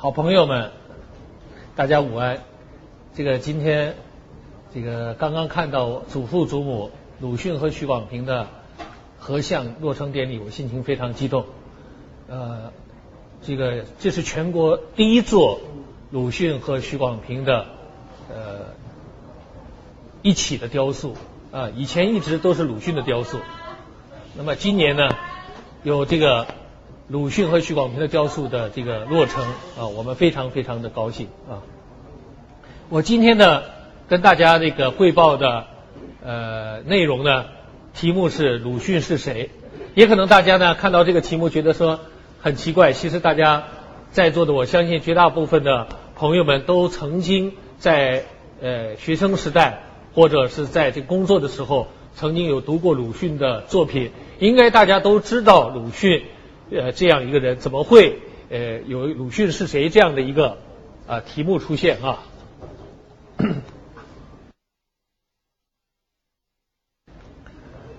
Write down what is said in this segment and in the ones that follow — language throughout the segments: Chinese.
好朋友们，大家午安。这个今天，这个刚刚看到祖父祖母鲁迅和许广平的合像落成典礼，我心情非常激动。呃，这个这是全国第一座鲁迅和许广平的呃一起的雕塑啊，以前一直都是鲁迅的雕塑。那么今年呢，有这个。鲁迅和许广平的雕塑的这个落成啊，我们非常非常的高兴啊！我今天呢跟大家这个汇报的呃内容呢，题目是鲁迅是谁？也可能大家呢看到这个题目觉得说很奇怪，其实大家在座的我相信绝大部分的朋友们都曾经在呃学生时代或者是在这工作的时候曾经有读过鲁迅的作品，应该大家都知道鲁迅。呃，这样一个人怎么会呃有鲁迅是谁这样的一个啊题目出现啊？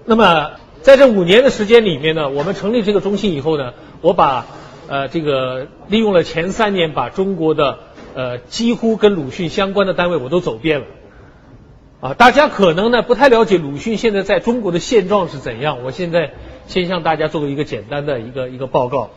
那么在这五年的时间里面呢，我们成立这个中心以后呢，我把呃这个利用了前三年，把中国的呃几乎跟鲁迅相关的单位我都走遍了。啊，大家可能呢不太了解鲁迅现在在中国的现状是怎样。我现在先向大家做一个简单的一个一个报告。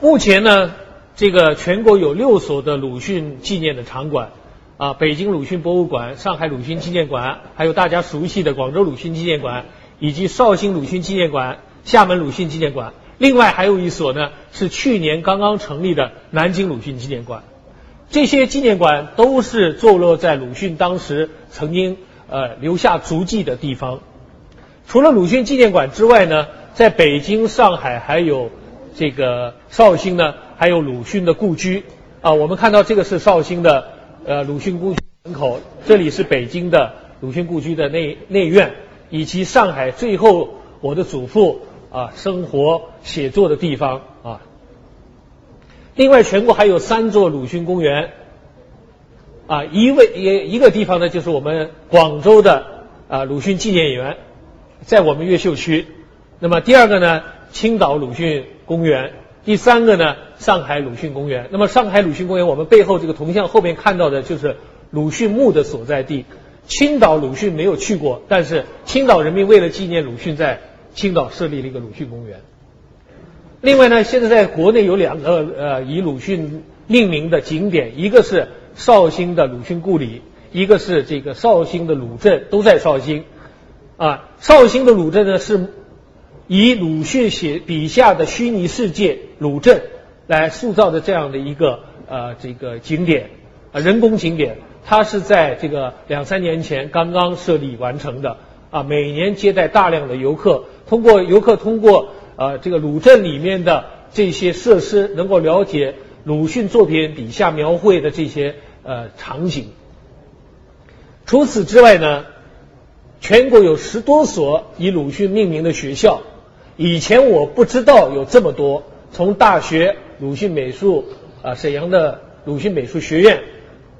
目前呢，这个全国有六所的鲁迅纪念的场馆，啊，北京鲁迅博物馆、上海鲁迅纪念馆，还有大家熟悉的广州鲁迅纪念馆，以及绍兴鲁迅纪念馆、厦门鲁迅纪念馆。另外还有一所呢，是去年刚刚成立的南京鲁迅纪念馆。这些纪念馆都是坐落在鲁迅当时曾经呃留下足迹的地方。除了鲁迅纪念馆之外呢，在北京、上海还有这个绍兴呢，还有鲁迅的故居啊。我们看到这个是绍兴的呃鲁迅故居门口，这里是北京的鲁迅故居的内内院，以及上海最后我的祖父啊生活写作的地方啊。另外，全国还有三座鲁迅公园，啊，一位一一个地方呢，就是我们广州的啊鲁迅纪念园，在我们越秀区。那么第二个呢，青岛鲁迅公园；第三个呢，上海鲁迅公园。那么上海鲁迅公园，我们背后这个铜像后面看到的就是鲁迅墓的所在地。青岛鲁迅没有去过，但是青岛人民为了纪念鲁迅，在青岛设立了一个鲁迅公园。另外呢，现在在国内有两个呃以鲁迅命名的景点，一个是绍兴的鲁迅故里，一个是这个绍兴的鲁镇，都在绍兴。啊，绍兴的鲁镇呢是以鲁迅写笔下的虚拟世界鲁镇来塑造的这样的一个呃这个景点啊人工景点，它是在这个两三年前刚刚设立完成的啊，每年接待大量的游客，通过游客通过。呃，这个鲁镇里面的这些设施，能够了解鲁迅作品笔下描绘的这些呃场景。除此之外呢，全国有十多所以鲁迅命名的学校。以前我不知道有这么多，从大学鲁迅美术啊，沈阳的鲁迅美术学院，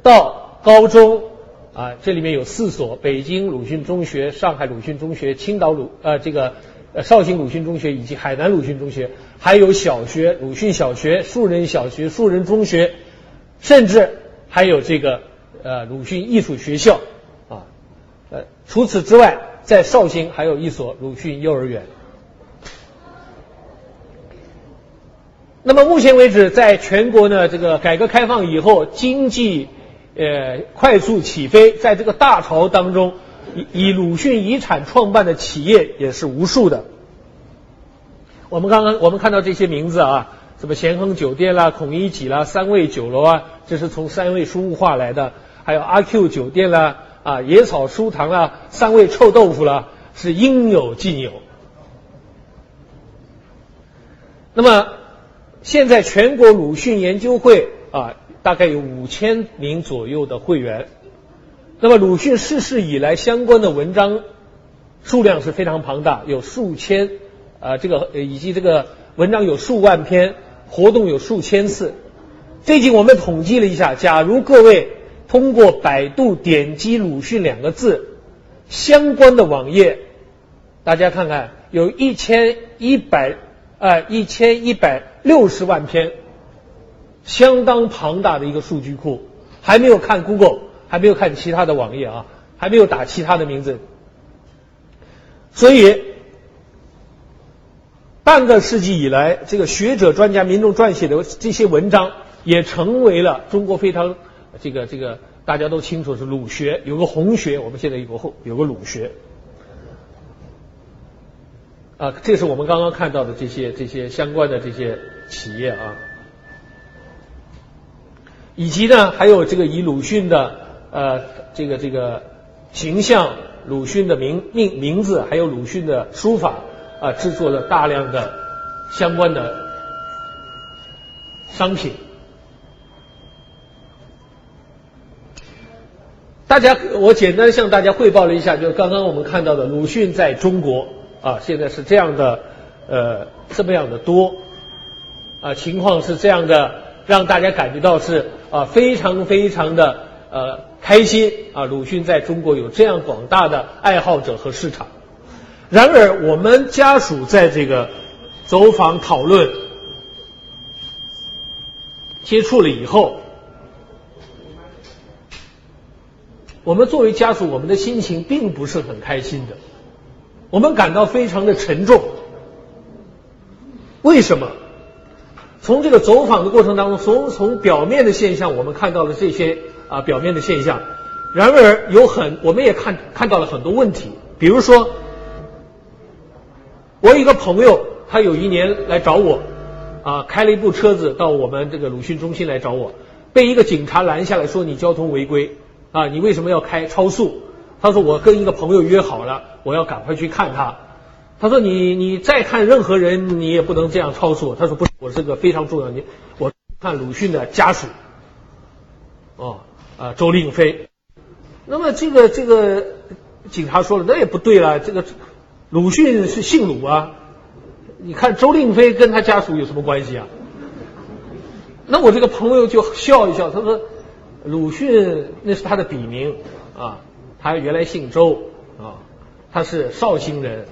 到高中啊，这里面有四所：北京鲁迅中学、上海鲁迅中学、青岛鲁呃这个。呃，绍兴鲁迅中学以及海南鲁迅中学，还有小学鲁迅小学、树人小学、树人中学，甚至还有这个呃鲁迅艺术学校。除此之外，在绍兴还有一所鲁迅幼儿园。那么目前为止，在全国呢，这个改革开放以后，经济呃快速起飞，在这个大潮当中。以以鲁迅遗产创办的企业也是无数的。我们刚刚我们看到这些名字啊，什么咸亨酒店啦、孔乙己啦、三味酒楼啊，这是从三味书物化来的；还有阿 Q 酒店啦、啊野草书堂啦、三味臭豆腐啦，是应有尽有。那么现在全国鲁迅研究会啊，大概有五千名左右的会员。那么鲁迅逝世以来相关的文章数量是非常庞大，有数千啊，这个以及这个文章有数万篇，活动有数千次。最近我们统计了一下，假如各位通过百度点击“鲁迅”两个字，相关的网页，大家看看，有一千一百呃一千一百六十万篇相当庞大的一个数据库，还没有看 Google，还没有看其他的网页啊，还没有打其他的名字，所以半个世纪以来，这个学者、专家、民众撰写的这些文章，也成为了中国非常这个这个大家都清楚是鲁学，有个红学，我们现在有个有个鲁学。啊，这是我们刚刚看到的这些这些相关的这些企业啊，以及呢，还有这个以鲁迅的呃这个这个形象、鲁迅的名名名字，还有鲁迅的书法啊，制作了大量的相关的商品。大家，我简单向大家汇报了一下，就是刚刚我们看到的鲁迅在中国。啊，现在是这样的，呃，这么样的多，啊，情况是这样的，让大家感觉到是啊，非常非常的呃开心啊，鲁迅在中国有这样广大的爱好者和市场。然而，我们家属在这个走访讨论、接触了以后，我们作为家属，我们的心情并不是很开心的。我们感到非常的沉重，为什么？从这个走访的过程当中，从从表面的现象，我们看到了这些啊表面的现象。然而有很，我们也看看到了很多问题。比如说，我一个朋友，他有一年来找我，啊，开了一部车子到我们这个鲁迅中心来找我，被一个警察拦下来说你交通违规，啊，你为什么要开超速？他说我跟一个朋友约好了，我要赶快去看他。他说你你再看任何人，你也不能这样超速。他说不是，我是个非常重要，你我看鲁迅的家属。哦啊，周令飞。那么这个这个警察说了，那也不对了，这个鲁迅是姓鲁啊，你看周令飞跟他家属有什么关系啊？那我这个朋友就笑一笑，他说鲁迅那是他的笔名啊。他原来姓周啊，他是绍兴人。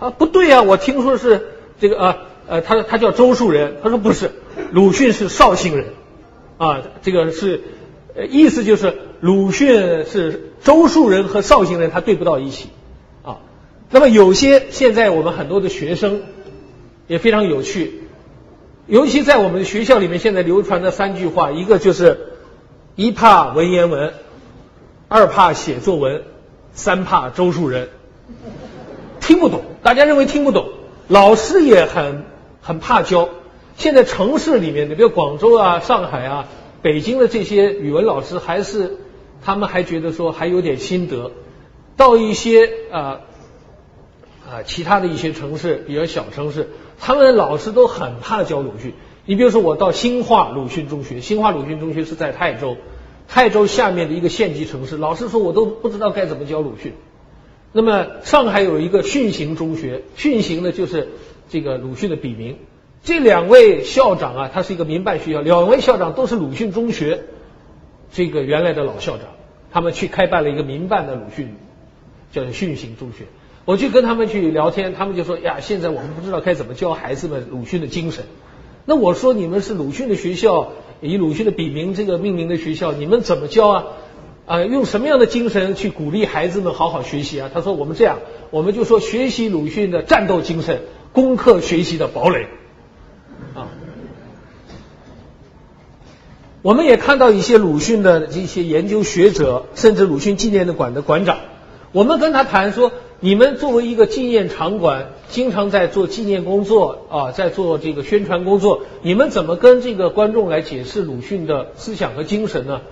啊，不对啊，我听说是这个啊呃，他他叫周树人。他说不是，鲁迅是绍兴人啊，这个是意思就是鲁迅是周树人和绍兴人，他对不到一起啊。那么有些现在我们很多的学生也非常有趣，尤其在我们学校里面，现在流传的三句话，一个就是一怕文言文。二怕写作文，三怕周树人，听不懂。大家认为听不懂，老师也很很怕教。现在城市里面的，比如广州啊、上海啊、北京的这些语文老师，还是他们还觉得说还有点心得。到一些啊啊其他的一些城市，比如小城市，他们的老师都很怕教鲁迅。你比如说，我到新化鲁迅中学，新化鲁迅中学是在泰州。泰州下面的一个县级城市，老师说我都不知道该怎么教鲁迅。那么上海有一个训行中学，训行的就是这个鲁迅的笔名。这两位校长啊，他是一个民办学校，两位校长都是鲁迅中学这个原来的老校长，他们去开办了一个民办的鲁迅叫训行中学。我去跟他们去聊天，他们就说呀，现在我们不知道该怎么教孩子们鲁迅的精神。那我说你们是鲁迅的学校。以鲁迅的笔名这个命名的学校，你们怎么教啊？啊，用什么样的精神去鼓励孩子们好好学习啊？他说我们这样，我们就说学习鲁迅的战斗精神，攻克学习的堡垒。啊，我们也看到一些鲁迅的这些研究学者，甚至鲁迅纪念的馆的馆长，我们跟他谈说。你们作为一个纪念场馆，经常在做纪念工作啊，在做这个宣传工作，你们怎么跟这个观众来解释鲁迅的思想和精神呢？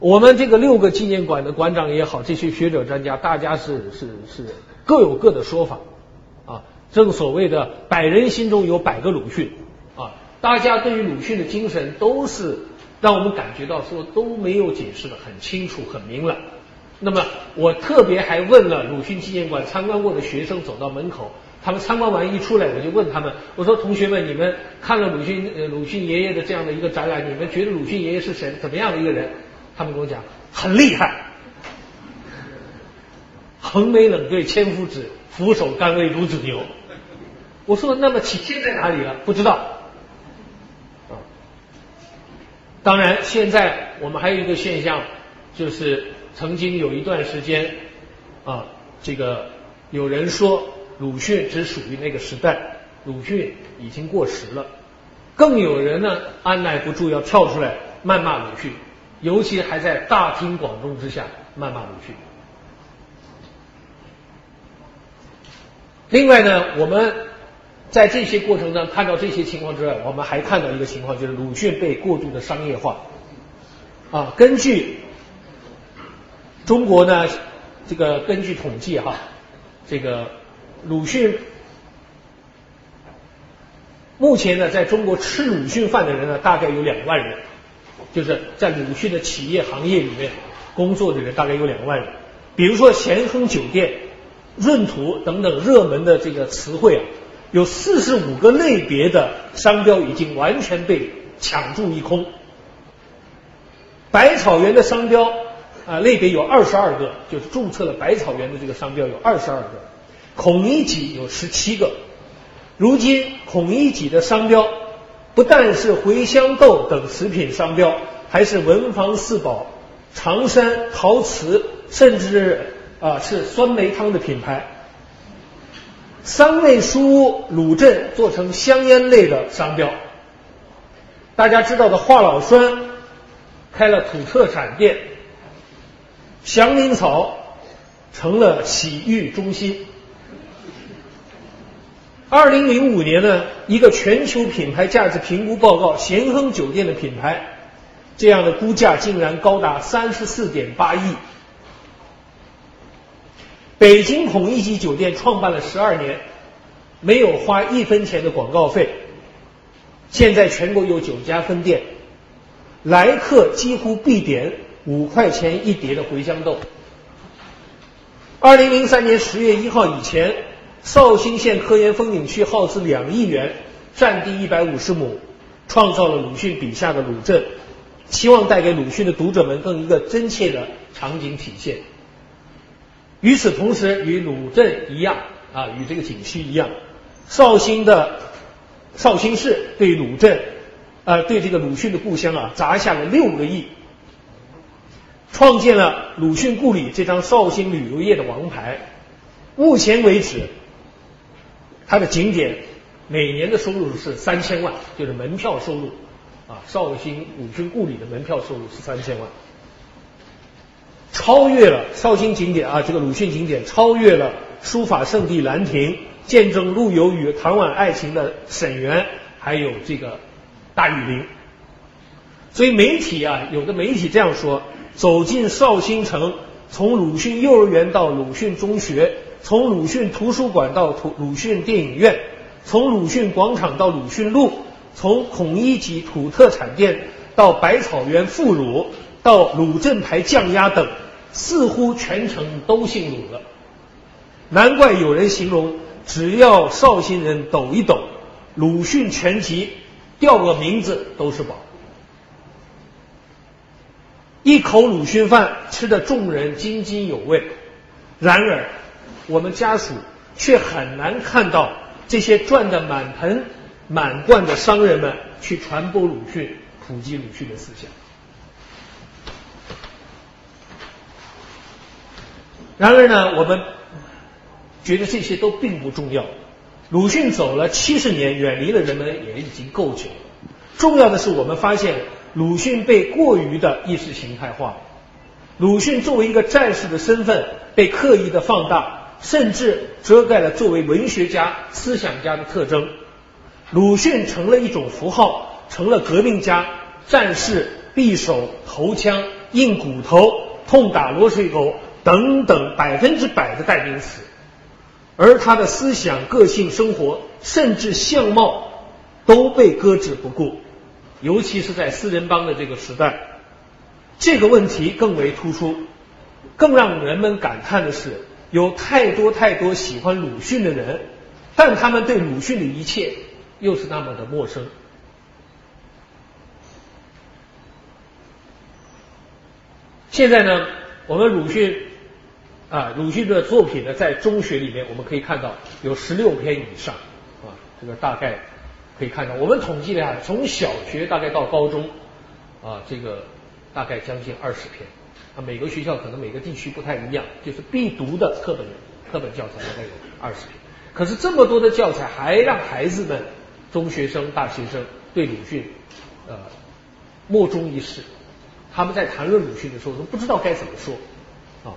我们这个六个纪念馆的馆长也好，这些学者专家，大家是是是各有各的说法啊。正所谓的百人心中有百个鲁迅啊，大家对于鲁迅的精神都是让我们感觉到说都没有解释的很清楚、很明朗。那么我特别还问了鲁迅纪念馆参观过的学生，走到门口，他们参观完一出来，我就问他们，我说同学们，你们看了鲁迅呃鲁迅爷爷的这样的一个展览，你们觉得鲁迅爷爷是谁？怎么样的一个人？他们跟我讲很厉害，横眉冷对千夫指，俯首甘为孺子牛。我说那么体现在哪里了？不知道。当然，现在我们还有一个现象，就是曾经有一段时间啊，这个有人说鲁迅只属于那个时代，鲁迅已经过时了。更有人呢按耐不住要跳出来谩骂鲁迅，尤其还在大庭广众之下谩骂鲁迅。另外呢，我们在这些过程当中看到这些情况之外，我们还看到一个情况，就是鲁迅被过度的商业化。啊，根据中国呢，这个根据统计哈，这个鲁迅目前呢，在中国吃鲁迅饭的人呢，大概有两万人，就是在鲁迅的企业行业里面工作的人大概有两万人。比如说咸亨酒店。闰土等等热门的这个词汇啊，有四十五个类别的商标已经完全被抢注一空。百草园的商标啊类别有二十二个，就是注册了百草园的这个商标有二十二个。孔乙己有十七个。如今孔乙己的商标不但是茴香豆等食品商标，还是文房四宝、常山陶瓷，甚至。啊，是酸梅汤的品牌。三味书屋鲁镇做成香烟类的商标。大家知道的华老栓开了土特产店。祥林草成了洗浴中心。二零零五年呢，一个全球品牌价值评估报告，咸亨酒店的品牌这样的估价竟然高达三十四点八亿。北京孔乙己酒店创办了十二年，没有花一分钱的广告费。现在全国有九家分店，来客几乎必点五块钱一碟的茴香豆。二零零三年十月一号以前，绍兴县科研风景区耗资两亿元，占地一百五十亩，创造了鲁迅笔下的鲁镇，期望带给鲁迅的读者们更一个真切的场景体现。与此同时，与鲁镇一样啊，与这个景区一样，绍兴的绍兴市对鲁镇，呃，对这个鲁迅的故乡啊，砸下了六个亿，创建了鲁迅故里这张绍兴旅游业的王牌。目前为止，它的景点每年的收入是三千万，就是门票收入啊，绍兴鲁迅故里的门票收入是三千万。超越了绍兴景点啊，这个鲁迅景点超越了书法圣地兰亭，见证陆游与唐婉爱情的沈园，还有这个大禹陵。所以媒体啊，有的媒体这样说：走进绍兴城，从鲁迅幼儿园到鲁迅中学，从鲁迅图书馆到鲁鲁迅电影院，从鲁迅广场到鲁迅路，从孔乙己土特产店到百草园副乳，到鲁镇牌酱鸭等。似乎全城都姓鲁了，难怪有人形容，只要绍兴人抖一抖，鲁迅全集掉个名字都是宝。一口鲁迅饭吃得众人津津有味，然而我们家属却很难看到这些赚得满盆满罐的商人们去传播鲁迅、普及鲁迅的思想。然而呢，我们觉得这些都并不重要。鲁迅走了七十年，远离了人们也已经够久了。重要的是，我们发现鲁迅被过于的意识形态化。鲁迅作为一个战士的身份被刻意的放大，甚至遮盖了作为文学家、思想家的特征。鲁迅成了一种符号，成了革命家、战士、匕首、头枪、硬骨头、痛打落水狗。等等，百分之百的代名词，而他的思想、个性、生活，甚至相貌，都被搁置不顾。尤其是在四人帮的这个时代，这个问题更为突出。更让人们感叹的是，有太多太多喜欢鲁迅的人，但他们对鲁迅的一切又是那么的陌生。现在呢，我们鲁迅。啊，鲁迅的作品呢，在中学里面我们可以看到有十六篇以上啊，这个大概可以看到。我们统计了一下，从小学大概到高中啊，这个大概将近二十篇。啊，每个学校可能每个地区不太一样，就是必读的课本课本教材大概有二十篇。可是这么多的教材，还让孩子们、中学生、大学生对鲁迅呃莫衷一是。他们在谈论鲁迅的时候都不知道该怎么说啊。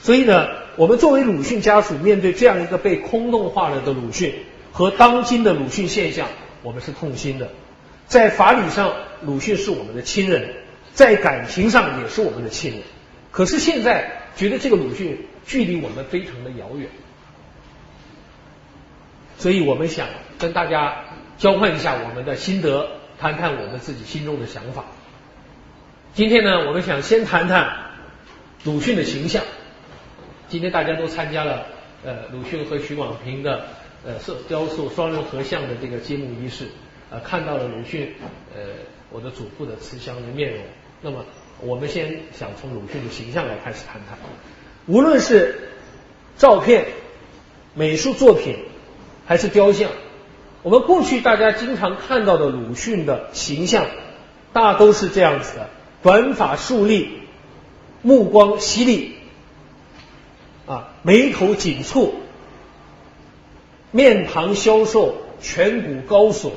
所以呢，我们作为鲁迅家属，面对这样一个被空洞化了的鲁迅和当今的鲁迅现象，我们是痛心的。在法理上，鲁迅是我们的亲人；在感情上，也是我们的亲人。可是现在觉得这个鲁迅距离我们非常的遥远，所以我们想跟大家交换一下我们的心得，谈谈我们自己心中的想法。今天呢，我们想先谈谈鲁迅的形象。今天大家都参加了呃鲁迅和许广平的呃塑雕塑双人合像的这个揭幕仪式，呃看到了鲁迅呃我的祖父的慈祥的面容。那么我们先想从鲁迅的形象来开始谈谈。无论是照片、美术作品还是雕像，我们过去大家经常看到的鲁迅的形象，大都是这样子的：短发竖立，目光犀利。啊，眉头紧蹙，面庞消瘦，颧骨高耸，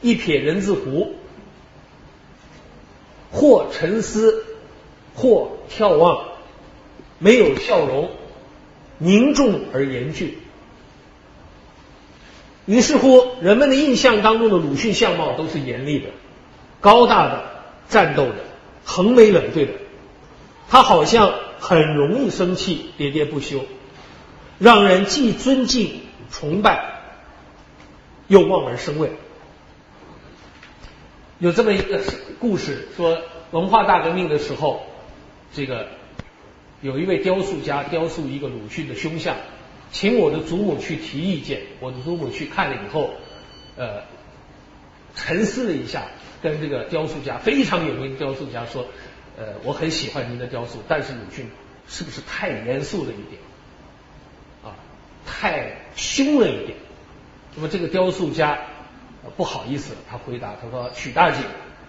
一撇人字胡，或沉思，或眺望，没有笑容，凝重而严峻。于是乎，人们的印象当中的鲁迅相貌都是严厉的、高大的、战斗的、横眉冷对的。他好像。很容易生气，喋喋不休，让人既尊敬、崇拜，又望而生畏。有这么一个故事，说文化大革命的时候，这个有一位雕塑家雕塑一个鲁迅的胸像，请我的祖母去提意见。我的祖母去看了以后，呃，沉思了一下，跟这个雕塑家非常有名的雕塑家说。呃，我很喜欢您的雕塑，但是鲁迅是不是太严肃了一点？太凶了一点。那么这个雕塑家不好意思，他回答他说：“许大姐，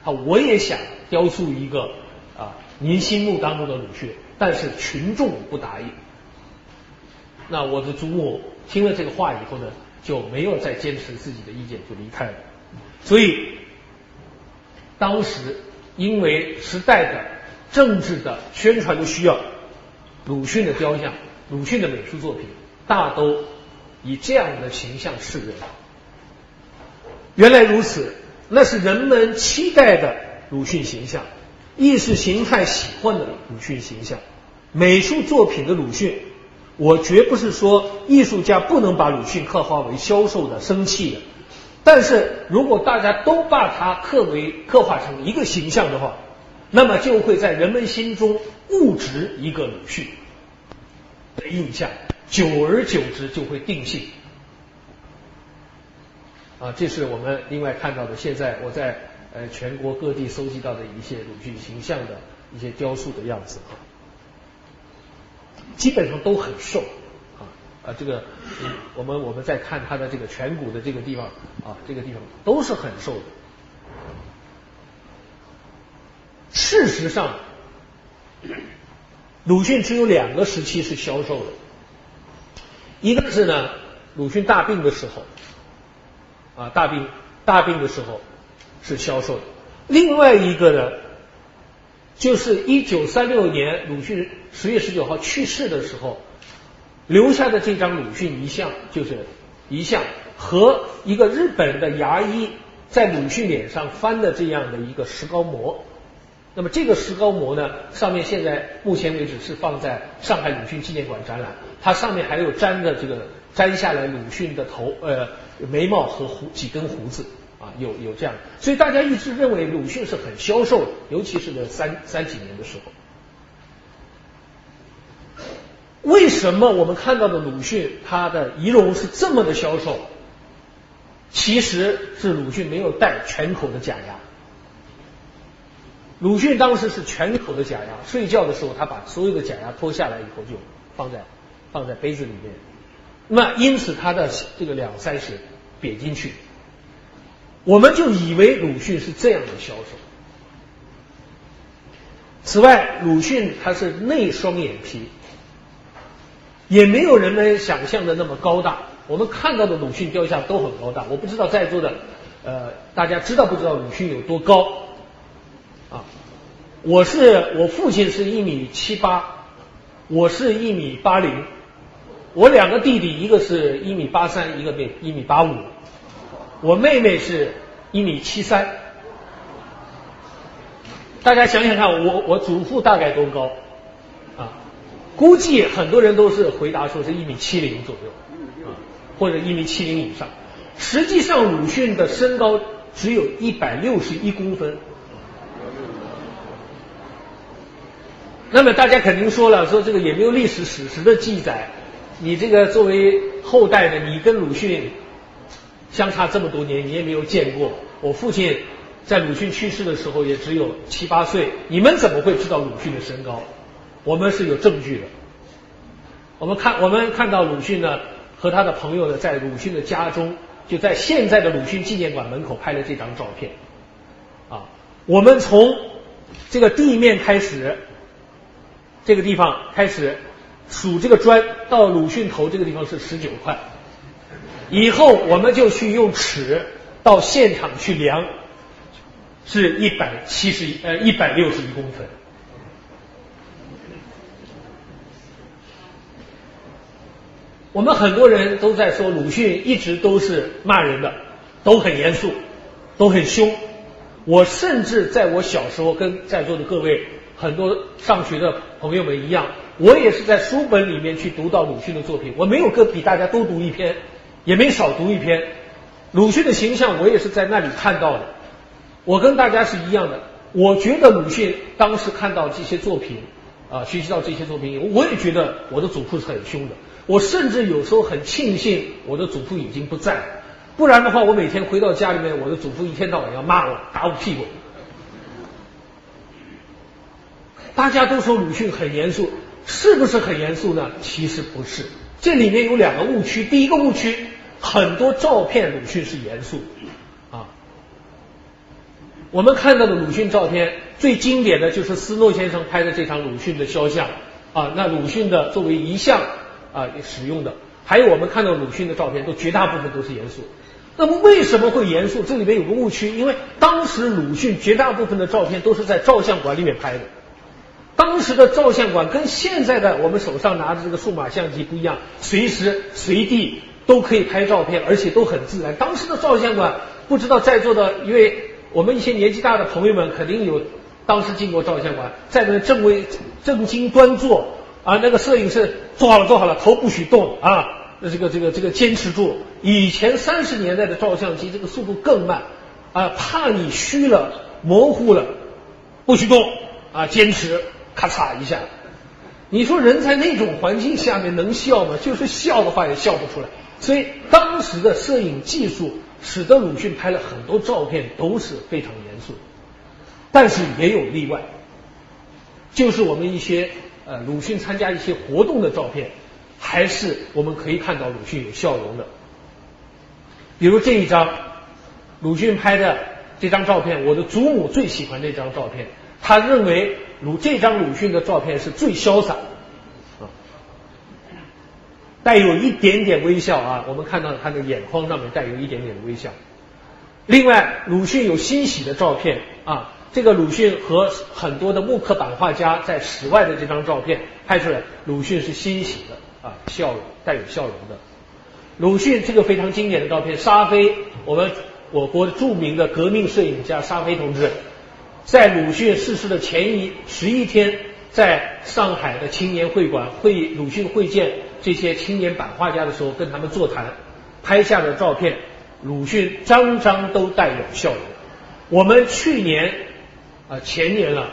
啊，我也想雕塑一个啊您心目当中的鲁迅，但是群众不答应。”那我的祖母听了这个话以后呢，就没有再坚持自己的意见，就离开了。所以当时因为时代的。政治的宣传的需要，鲁迅的雕像、鲁迅的美术作品，大都以这样的形象示人。原来如此，那是人们期待的鲁迅形象，意识形态喜欢的鲁迅形象，美术作品的鲁迅。我绝不是说艺术家不能把鲁迅刻画为消瘦的、生气的，但是如果大家都把他刻为刻画成一个形象的话。那么就会在人们心中固执一个鲁迅的印象，久而久之就会定性。啊，这是我们另外看到的。现在我在呃全国各地搜集到的一些鲁迅形象的一些雕塑的样子啊，基本上都很瘦啊啊，这个我们我们在看他的这个颧骨的这个地方啊，这个地方都是很瘦的。事实上，鲁迅只有两个时期是消瘦的，一个是呢，鲁迅大病的时候，啊大病大病的时候是消瘦的；另外一个呢，就是一九三六年鲁迅十月十九号去世的时候留下的这张鲁迅遗像，就是遗像和一个日本的牙医在鲁迅脸上翻的这样的一个石膏模。那么这个石膏模呢，上面现在目前为止是放在上海鲁迅纪念馆展览，它上面还有粘的这个粘下来鲁迅的头呃眉毛和胡几根胡子啊，有有这样，所以大家一直认为鲁迅是很消瘦的，尤其是在三三几年的时候。为什么我们看到的鲁迅他的仪容是这么的消瘦？其实是鲁迅没有戴全口的假牙。鲁迅当时是全口的假牙，睡觉的时候他把所有的假牙脱下来以后就放在放在杯子里面，那因此他的这个两腮是瘪进去，我们就以为鲁迅是这样的销售，此外，鲁迅他是内双眼皮，也没有人们想象的那么高大。我们看到的鲁迅雕像都很高大，我不知道在座的呃大家知道不知道鲁迅有多高。啊？我是我父亲是一米七八，我是一米八零，我两个弟弟一个是一米八三，一个妹一米八五，我妹妹是一米七三。大家想想看，我我祖父大概多高啊？估计很多人都是回答说是一米七零左右啊，或者一米七零以上。实际上，鲁迅的身高只有一百六十一公分。那么大家肯定说了，说这个也没有历史史实的记载。你这个作为后代的，你跟鲁迅相差这么多年，你也没有见过。我父亲。在鲁迅去世的时候也只有七八岁，你们怎么会知道鲁迅的身高？我们是有证据的。我们看，我们看到鲁迅呢和他的朋友呢在鲁迅的家中，就在现在的鲁迅纪念馆门口拍了这张照片。啊，我们从这个地面开始，这个地方开始数这个砖，到鲁迅头这个地方是十九块。以后我们就去用尺到现场去量。是一百七十一呃一百六十一公分。我们很多人都在说鲁迅一直都是骂人的，都很严肃，都很凶。我甚至在我小时候跟在座的各位很多上学的朋友们一样，我也是在书本里面去读到鲁迅的作品。我没有个比大家都读一篇，也没少读一篇。鲁迅的形象我也是在那里看到的。我跟大家是一样的，我觉得鲁迅当时看到这些作品啊，学习到这些作品，我也觉得我的祖父是很凶的。我甚至有时候很庆幸我的祖父已经不在，不然的话，我每天回到家里面，我的祖父一天到晚要骂我，打我屁股。大家都说鲁迅很严肃，是不是很严肃呢？其实不是，这里面有两个误区。第一个误区，很多照片鲁迅是严肃啊。我们看到的鲁迅照片最经典的就是斯诺先生拍的这张鲁迅的肖像啊，那鲁迅的作为遗像啊使用的，还有我们看到鲁迅的照片都绝大部分都是严肃。那么为什么会严肃？这里面有个误区，因为当时鲁迅绝大部分的照片都是在照相馆里面拍的，当时的照相馆跟现在的我们手上拿着这个数码相机不一样，随时随地都可以拍照片，而且都很自然。当时的照相馆，不知道在座的因为。我们一些年纪大的朋友们肯定有当时进过照相馆，在那正位正襟端坐啊，那个摄影师坐好了坐好了，头不许动啊，这个这个这个坚持住。以前三十年代的照相机这个速度更慢啊，怕你虚了模糊了，不许动啊，坚持咔嚓一下。你说人在那种环境下面能笑吗？就是笑的话也笑不出来。所以当时的摄影技术。使得鲁迅拍了很多照片都是非常严肃，但是也有例外，就是我们一些呃鲁迅参加一些活动的照片，还是我们可以看到鲁迅有笑容的。比如这一张鲁迅拍的这张照片，我的祖母最喜欢这张照片，他认为鲁这张鲁迅的照片是最潇洒。带有一点点微笑啊，我们看到他的眼眶上面带有一点点微笑。另外，鲁迅有欣喜的照片啊，这个鲁迅和很多的木刻版画家在室外的这张照片拍出来，鲁迅是欣喜的啊，笑容带有笑容的。鲁迅这个非常经典的照片，沙飞，我们我国著名的革命摄影家沙飞同志，在鲁迅逝世的前一十一天，在上海的青年会馆会鲁迅会见。这些青年版画家的时候，跟他们座谈，拍下的照片，鲁迅张张都带有笑容。我们去年啊前年了，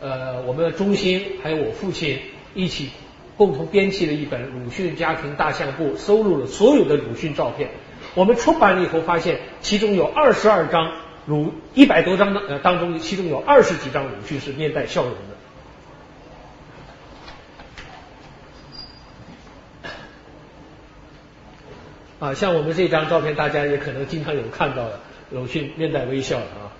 呃，我们的中心还有我父亲一起共同编辑了一本《鲁迅家庭大相簿》，收录了所有的鲁迅照片。我们出版了以后，发现其中有二十二张鲁一百多张的呃当中，其中有二十几张鲁迅是面带笑容的。啊，像我们这张照片，大家也可能经常有看到的，鲁迅面带微笑的啊。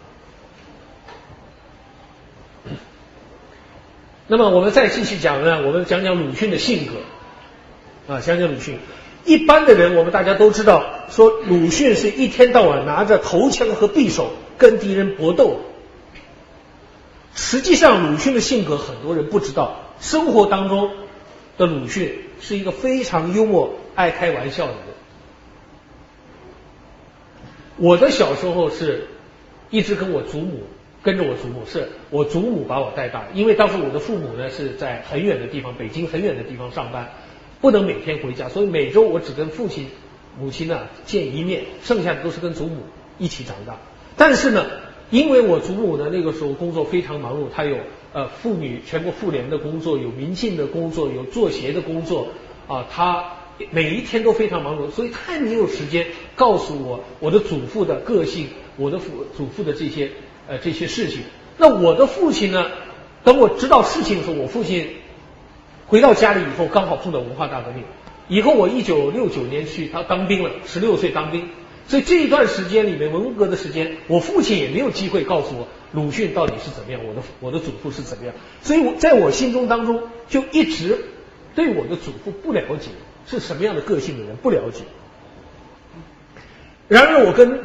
那么我们再继续讲呢，我们讲讲鲁迅的性格啊，讲讲鲁迅。一般的人，我们大家都知道，说鲁迅是一天到晚拿着头枪和匕首跟敌人搏斗。实际上，鲁迅的性格很多人不知道。生活当中的鲁迅是一个非常幽默、爱开玩笑的人。我的小时候是一直跟我祖母跟着我祖母，是我祖母把我带大的。因为当时我的父母呢是在很远的地方，北京很远的地方上班，不能每天回家，所以每周我只跟父亲、母亲呢见一面，剩下的都是跟祖母一起长大。但是呢。因为我祖母呢那个时候工作非常忙碌，她有呃妇女全国妇联的工作，有民进的工作，有作协的工作啊，她每一天都非常忙碌，所以她没有时间告诉我我的祖父的个性，我的父祖父的这些呃这些事情。那我的父亲呢，等我知道事情的时候，我父亲回到家里以后，刚好碰到文化大革命，以后我一九六九年去他当兵了，十六岁当兵。所以这一段时间里面，文革的时间，我父亲也没有机会告诉我鲁迅到底是怎么样，我的我的祖父是怎么样。所以我在我心中当中，就一直对我的祖父不了解，是什么样的个性的人不了解。然而，我跟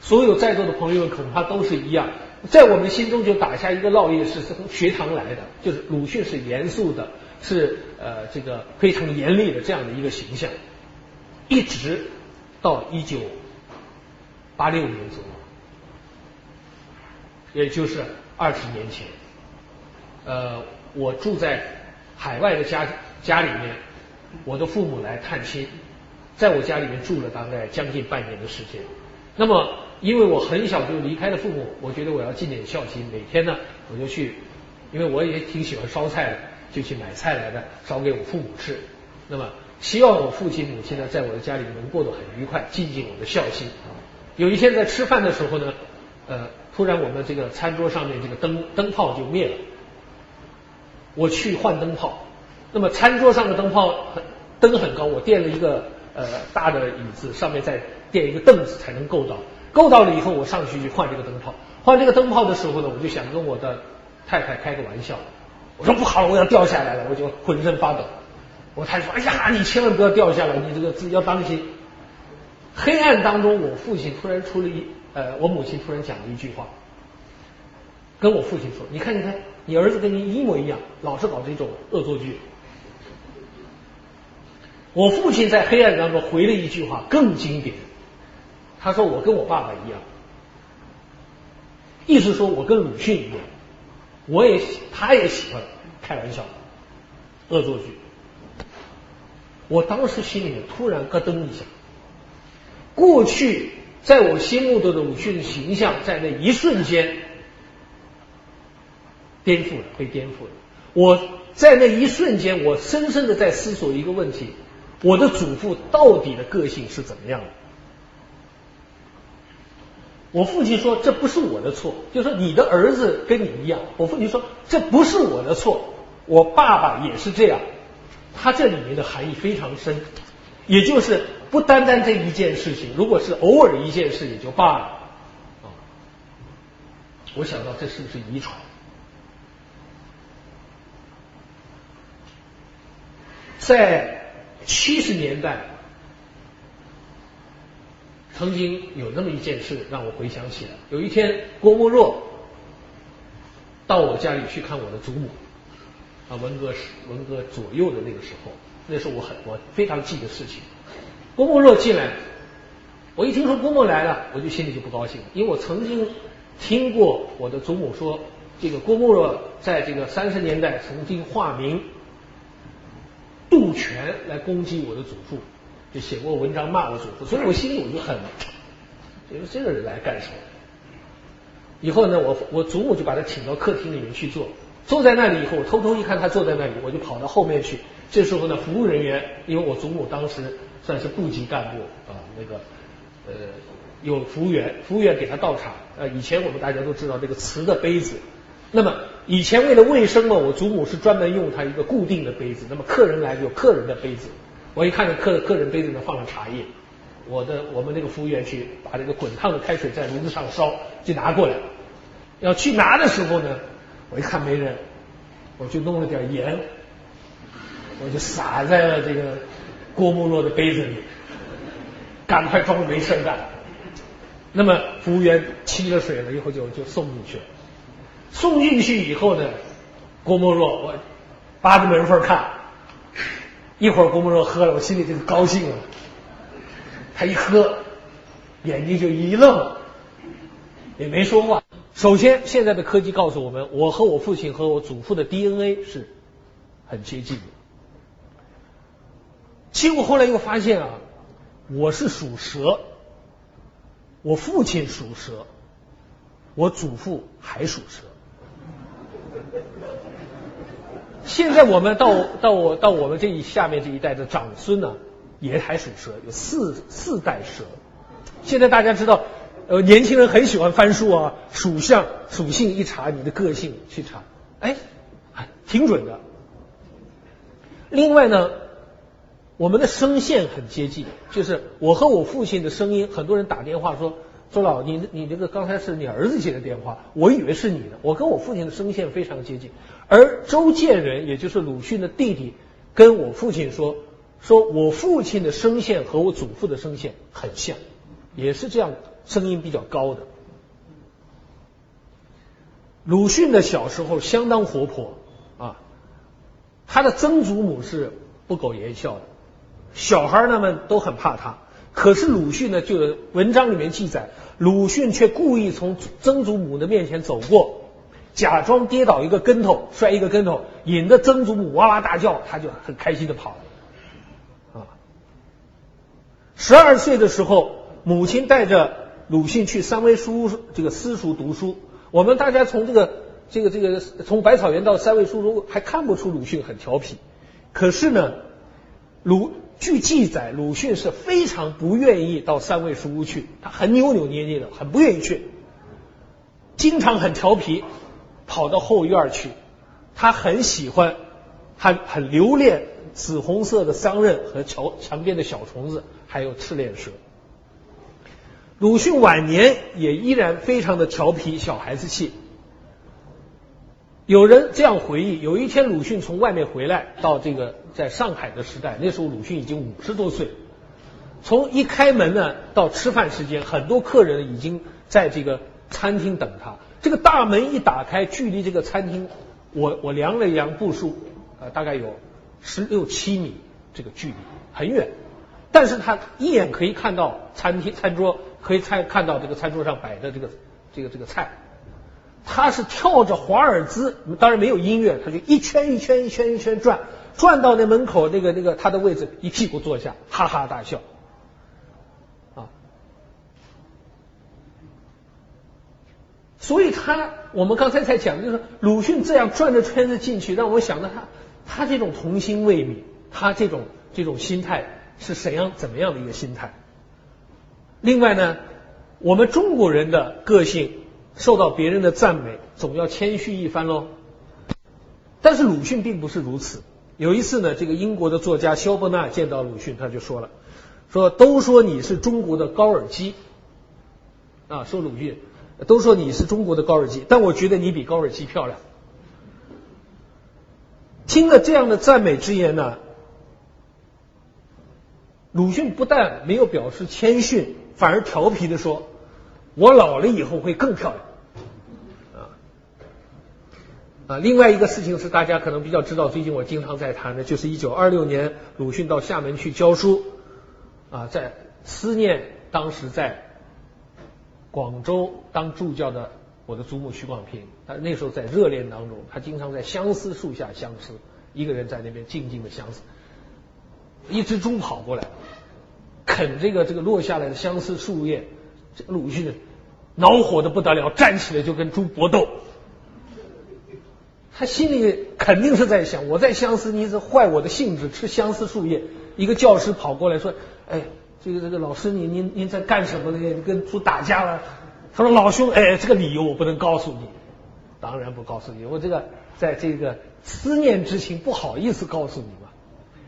所有在座的朋友们恐怕都是一样，在我们心中就打下一个烙印，是从学堂来的，就是鲁迅是严肃的，是呃这个非常严厉的这样的一个形象，一直。到一九八六年左右，也就是二十年前，呃，我住在海外的家家里面，我的父母来探亲，在我家里面住了大概将近半年的时间。那么，因为我很小就离开了父母，我觉得我要尽点孝心，每天呢，我就去，因为我也挺喜欢烧菜的，就去买菜来的，烧给我父母吃。那么。希望我父亲母亲呢，在我的家里能过得很愉快，尽尽我的孝心。有一天在吃饭的时候呢，呃，突然我们这个餐桌上面这个灯灯泡就灭了。我去换灯泡，那么餐桌上的灯泡很灯很高，我垫了一个呃大的椅子，上面再垫一个凳子才能够到。够到了以后，我上去去换这个灯泡。换这个灯泡的时候呢，我就想跟我的太太开个玩笑，我说不好了，我要掉下来了，我就浑身发抖。我太太说：“哎呀，你千万不要掉下来，你这个自己要当心。”黑暗当中，我父亲突然出了一呃，我母亲突然讲了一句话，跟我父亲说：“你看，你看，你儿子跟你一模一样，老是搞这种恶作剧。”我父亲在黑暗当中回了一句话更经典，他说：“我跟我爸爸一样，意思说我跟鲁迅一样，我也喜，他也喜欢开玩笑，恶作剧。”我当时心里面突然咯噔一下，过去在我心目中的鲁迅的形象，在那一瞬间颠覆了，被颠覆了。我在那一瞬间，我深深的在思索一个问题：我的祖父到底的个性是怎么样的？我父亲说这不是我的错，就说你的儿子跟你一样。我父亲说这不是我的错，我爸爸也是这样。他这里面的含义非常深，也就是不单单这一件事情，如果是偶尔一件事也就罢了啊。我想到这是不是遗传？在七十年代，曾经有那么一件事让我回想起来。有一天，郭沫若到我家里去看我的祖母。啊，文革时，文革左右的那个时候，那是我很我非常记的事情。郭沫若进来，我一听说郭沫来了，我就心里就不高兴，因为我曾经听过我的祖母说，这个郭沫若在这个三十年代曾经化名杜泉来攻击我的祖父，就写过文章骂我祖父，所以我心里我就很，觉得这个人来干什么？以后呢，我我祖母就把他请到客厅里面去坐。坐在那里以后，我偷偷一看他坐在那里，我就跑到后面去。这时候呢，服务人员，因为我祖母当时算是部级干部啊，那个呃有服务员，服务员给他倒茶。呃，以前我们大家都知道这个瓷的杯子，那么以前为了卫生嘛，我祖母是专门用它一个固定的杯子。那么客人来有客人的杯子。我一看到客客人杯子里面放了茶叶，我的我们那个服务员去把这个滚烫的开水在炉子上烧，就拿过来。要去拿的时候呢。我一看没人，我就弄了点盐，我就撒在了这个郭沫若的杯子里，赶快装没事干。那么服务员沏了水了以后就就送进去了，送进去以后呢，郭沫若我扒着门缝看，一会儿郭沫若喝了，我心里就高兴了。他一喝，眼睛就一愣，也没说话。首先，现在的科技告诉我们，我和我父亲和我祖父的 DNA 是很接近的。结果后来又发现啊，我是属蛇，我父亲属蛇，我祖父还属蛇。现在我们到到我到我们这一下面这一代的长孙呢，也还属蛇，有四四代蛇。现在大家知道。呃，年轻人很喜欢翻书啊，属相、属性一查，你的个性去查，哎，挺准的。另外呢，我们的声线很接近，就是我和我父亲的声音，很多人打电话说，周老，你你这个刚才是你儿子接的电话，我以为是你的，我跟我父亲的声线非常接近。而周建人，也就是鲁迅的弟弟，跟我父亲说，说我父亲的声线和我祖父的声线很像，也是这样。声音比较高的，鲁迅的小时候相当活泼啊，他的曾祖母是不苟言笑的，小孩儿们都很怕他。可是鲁迅呢，就文章里面记载，鲁迅却故意从曾祖母的面前走过，假装跌倒一个跟头，摔一个跟头，引得曾祖母哇哇大叫，他就很开心的跑了。啊，十二岁的时候，母亲带着。鲁迅去三味书屋这个私塾读书，我们大家从这个这个这个从百草园到三味书屋还看不出鲁迅很调皮，可是呢，鲁据记载，鲁迅是非常不愿意到三味书屋去，他很扭扭捏捏的，很不愿意去，经常很调皮，跑到后院去，他很喜欢，他很留恋紫红色的桑葚和墙墙边的小虫子，还有赤练蛇。鲁迅晚年也依然非常的调皮，小孩子气。有人这样回忆：有一天，鲁迅从外面回来，到这个在上海的时代，那时候鲁迅已经五十多岁。从一开门呢，到吃饭时间，很多客人已经在这个餐厅等他。这个大门一打开，距离这个餐厅，我我量了量步数，呃，大概有十六七米这个距离，很远。但是他一眼可以看到餐厅餐桌。可以看看到这个餐桌上摆的这个这个这个菜，他是跳着华尔兹，当然没有音乐，他就一圈一圈一圈一圈转，转到那门口那个那个他的位置，一屁股坐下，哈哈大笑，啊，所以他我们刚才才讲，就是鲁迅这样转着圈子进去，让我想到他他这种童心未泯，他这种这种心态是怎样怎么样的一个心态？另外呢，我们中国人的个性受到别人的赞美，总要谦虚一番喽。但是鲁迅并不是如此。有一次呢，这个英国的作家肖伯纳见到鲁迅，他就说了：“说都说你是中国的高尔基啊，说鲁迅都说你是中国的高尔基，但我觉得你比高尔基漂亮。”听了这样的赞美之言呢，鲁迅不但没有表示谦逊。反而调皮的说：“我老了以后会更漂亮。”啊啊！另外一个事情是大家可能比较知道，最近我经常在谈的，就是一九二六年鲁迅到厦门去教书啊，在思念当时在广州当助教的我的祖母徐广平。他那时候在热恋当中，他经常在相思树下相思，一个人在那边静静的相思。一只猪跑过来。啃这个这个落下来的相思树叶，这个鲁迅恼火的不得了，站起来就跟猪搏斗。他心里肯定是在想：我在相思，你是坏我的兴致，吃相思树叶。一个教师跑过来说：“哎，这个这个老师，您您您在干什么呢？你跟猪打架了？”他说：“老兄，哎，这个理由我不能告诉你，当然不告诉你，我这个在这个思念之情，不好意思告诉你嘛。”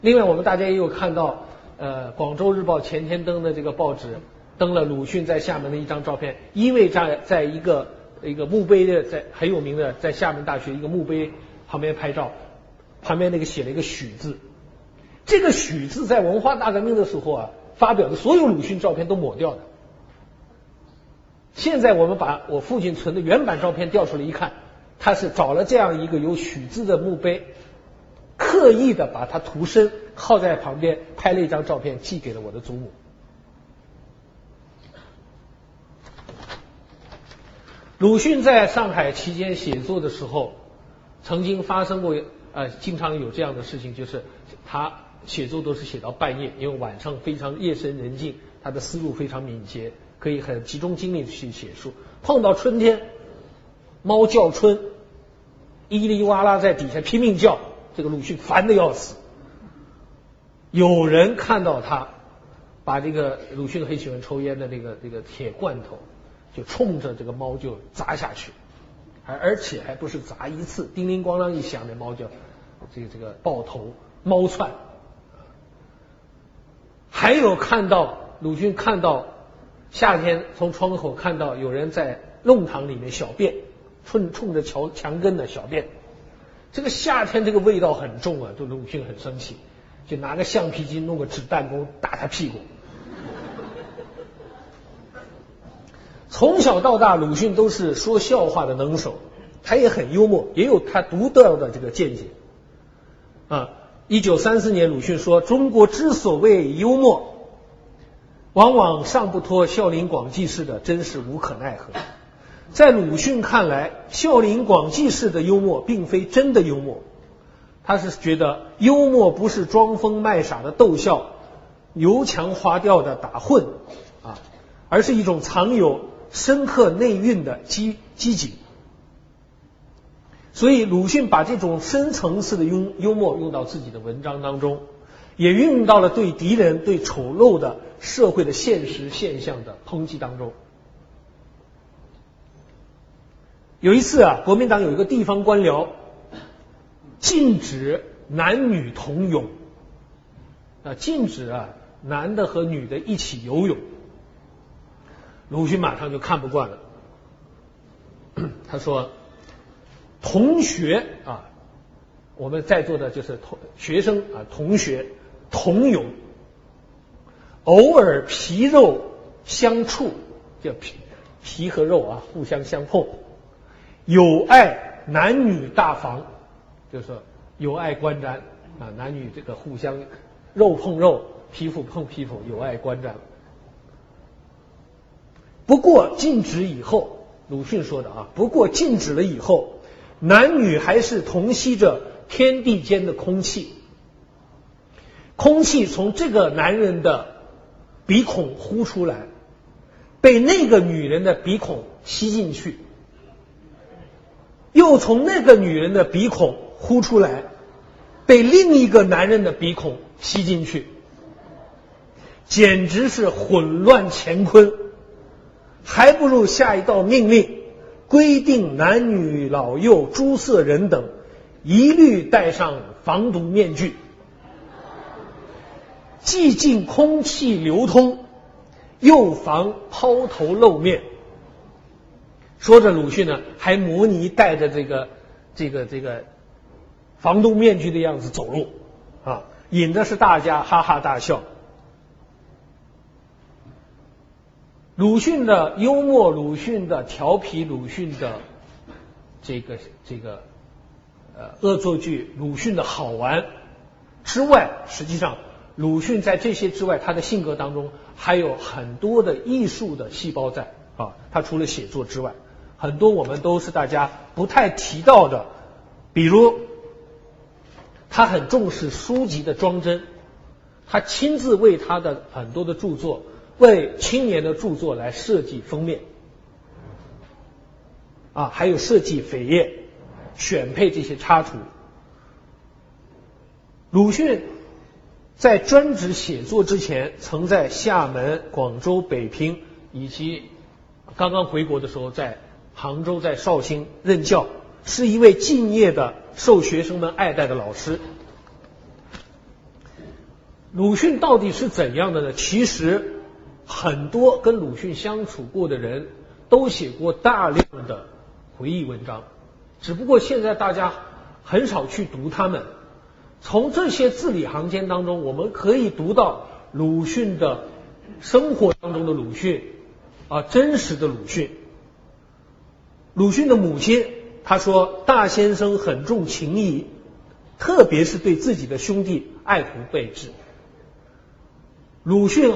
另外，我们大家也有看到。呃，广州日报前天登的这个报纸登了鲁迅在厦门的一张照片，因为在在一个一个墓碑的在很有名的在厦门大学一个墓碑旁边拍照，旁边那个写了一个许字，这个许字在文化大革命的时候啊，发表的所有鲁迅照片都抹掉的。现在我们把我父亲存的原版照片调出来一看，他是找了这样一个有许字的墓碑，刻意的把它涂身，靠在旁边拍了一张照片寄给了我的祖母。鲁迅在上海期间写作的时候，曾经发生过呃，经常有这样的事情，就是他写作都是写到半夜，因为晚上非常夜深人静，他的思路非常敏捷，可以很集中精力去写书。碰到春天，猫叫春，伊哩哇啦在底下拼命叫，这个鲁迅烦的要死。有人看到他把这个鲁迅很喜欢抽烟的那个这个铁罐头。就冲着这个猫就砸下去，而而且还不是砸一次，叮铃咣啷一响，那猫就这个这个爆头猫窜。还有看到鲁迅看到夏天从窗口看到有人在弄堂里面小便，冲冲着墙墙根的小便，这个夏天这个味道很重啊，就鲁迅很生气，就拿个橡皮筋弄个纸弹弓打他屁股。从小到大，鲁迅都是说笑话的能手，他也很幽默，也有他独到的这个见解。啊，一九三四年，鲁迅说：“中国之所谓幽默，往往上不脱孝陵广济式的，真是无可奈何。”在鲁迅看来，孝陵广济式的幽默并非真的幽默，他是觉得幽默不是装疯卖傻的逗笑、油腔滑调的打混啊，而是一种藏有。深刻内蕴的机机警，所以鲁迅把这种深层次的幽幽默用到自己的文章当中，也运用到了对敌人、对丑陋的社会的现实现象的抨击当中。有一次啊，国民党有一个地方官僚禁止男女同泳，啊，禁止啊男的和女的一起游泳。鲁迅马上就看不惯了，他说：“同学啊，我们在座的就是同学生啊，同学同友，偶尔皮肉相触，叫皮皮和肉啊互相相碰，有爱男女大防，就是说有爱观瞻啊，男女这个互相肉碰肉，皮肤碰皮肤，有爱观瞻。”不过禁止以后，鲁迅说的啊，不过禁止了以后，男女还是同吸着天地间的空气，空气从这个男人的鼻孔呼出来，被那个女人的鼻孔吸进去，又从那个女人的鼻孔呼出来，被另一个男人的鼻孔吸进去，简直是混乱乾坤。还不如下一道命令，规定男女老幼诸色人等一律戴上防毒面具，既禁空气流通，又防抛头露面。说着，鲁迅呢还模拟戴着这个这个这个防毒面具的样子走路啊，引的是大家哈哈大笑。鲁迅的幽默，鲁迅的调皮，鲁迅的这个这个呃恶作剧，鲁迅的好玩之外，实际上鲁迅在这些之外，他的性格当中还有很多的艺术的细胞在啊。他除了写作之外，很多我们都是大家不太提到的，比如他很重视书籍的装帧，他亲自为他的很多的著作。为青年的著作来设计封面，啊，还有设计扉页、选配这些插图。鲁迅在专职写作之前，曾在厦门、广州、北平以及刚刚回国的时候，在杭州、在绍兴任教，是一位敬业的、受学生们爱戴的老师。鲁迅到底是怎样的呢？其实。很多跟鲁迅相处过的人都写过大量的回忆文章，只不过现在大家很少去读他们。从这些字里行间当中，我们可以读到鲁迅的生活当中的鲁迅啊，真实的鲁迅。鲁迅的母亲他说：“大先生很重情义，特别是对自己的兄弟爱护备至。”鲁迅。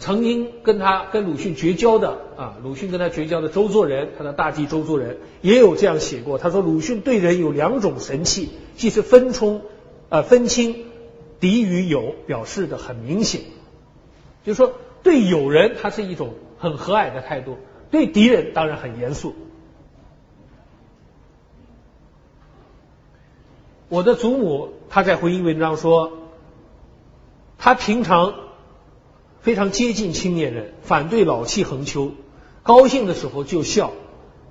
曾经跟他跟鲁迅绝交的啊，鲁迅跟他绝交的周作人，他的大弟周作人也有这样写过。他说鲁迅对人有两种神气，既是分冲呃分清敌与友，表示的很明显。就是说对友人他是一种很和蔼的态度，对敌人当然很严肃。我的祖母她在回忆文章说，他平常。非常接近青年人，反对老气横秋。高兴的时候就笑，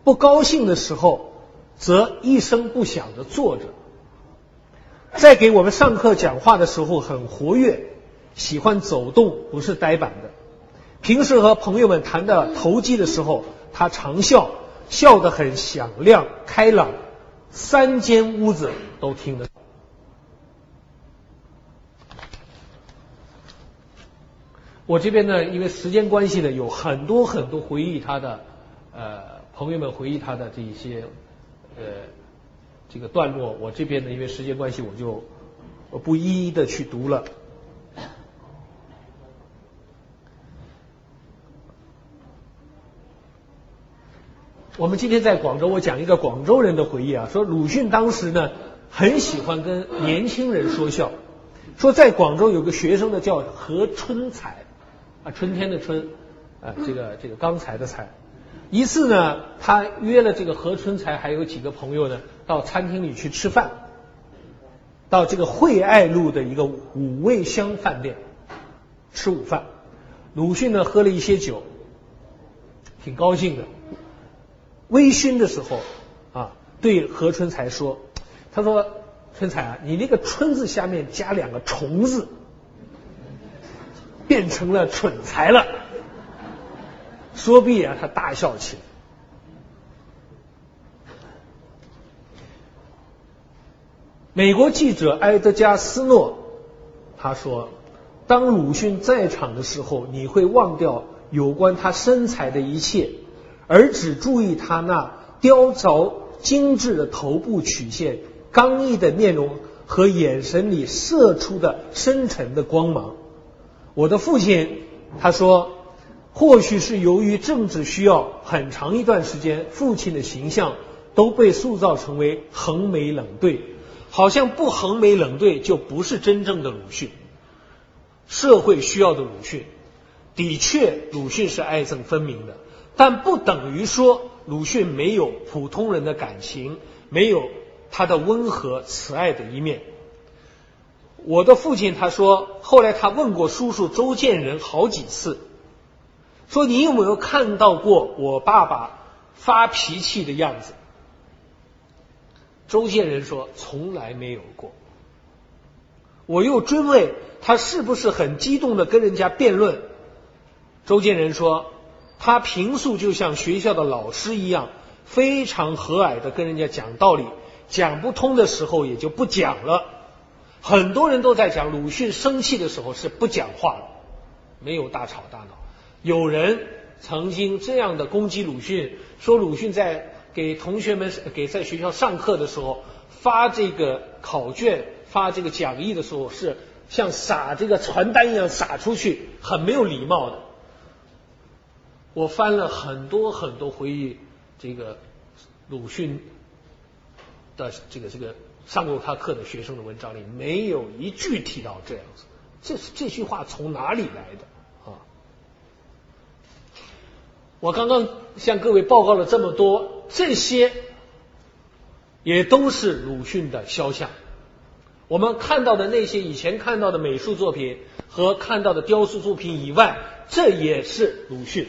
不高兴的时候则一声不响的坐着。在给我们上课讲话的时候很活跃，喜欢走动，不是呆板的。平时和朋友们谈的投机的时候，他常笑，笑得很响亮开朗，三间屋子都听得。我这边呢，因为时间关系呢，有很多很多回忆他的呃朋友们回忆他的这一些呃这个段落。我这边呢，因为时间关系，我就我不一一的去读了。我们今天在广州，我讲一个广州人的回忆啊，说鲁迅当时呢很喜欢跟年轻人说笑，说在广州有个学生呢叫何春彩。春天的春，啊，这个这个刚才的才。一次呢，他约了这个何春才还有几个朋友呢，到餐厅里去吃饭，到这个惠爱路的一个五味香饭店吃午饭。鲁迅呢喝了一些酒，挺高兴的。微醺的时候啊，对何春才说：“他说春才啊，你那个春字下面加两个虫字。”变成了蠢材了，说毕啊，他大笑起来。美国记者埃德加斯诺他说：“当鲁迅在场的时候，你会忘掉有关他身材的一切，而只注意他那雕凿精致的头部曲线、刚毅的面容和眼神里射出的深沉的光芒。”我的父亲他说，或许是由于政治需要，很长一段时间，父亲的形象都被塑造成为横眉冷对，好像不横眉冷对就不是真正的鲁迅。社会需要的鲁迅，的确，鲁迅是爱憎分明的，但不等于说鲁迅没有普通人的感情，没有他的温和慈爱的一面。我的父亲他说，后来他问过叔叔周建人好几次，说你有没有看到过我爸爸发脾气的样子？周建人说从来没有过。我又追问他是不是很激动的跟人家辩论？周建人说他平素就像学校的老师一样，非常和蔼的跟人家讲道理，讲不通的时候也就不讲了。很多人都在讲鲁迅生气的时候是不讲话的，没有大吵大闹。有人曾经这样的攻击鲁迅，说鲁迅在给同学们 给在学校上课的时候发这个考卷、发这个讲义的时候，是像撒这个传单一样撒出去，很没有礼貌的。我翻了很多很多回忆这个鲁迅的这个这个。上过他课的学生的文章里没有一句提到这样子，这是这句话从哪里来的啊？我刚刚向各位报告了这么多，这些也都是鲁迅的肖像。我们看到的那些以前看到的美术作品和看到的雕塑作品以外，这也是鲁迅。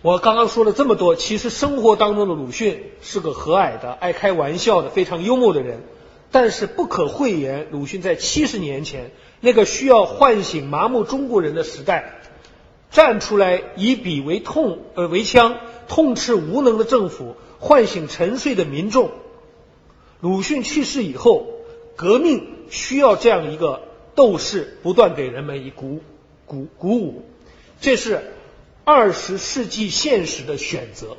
我刚刚说了这么多，其实生活当中的鲁迅是个和蔼的、爱开玩笑的、非常幽默的人。但是不可讳言，鲁迅在七十年前那个需要唤醒麻木中国人的时代，站出来以笔为痛呃为枪，痛斥无能的政府，唤醒沉睡的民众。鲁迅去世以后，革命需要这样一个斗士，不断给人们以鼓鼓鼓舞。这是二十世纪现实的选择。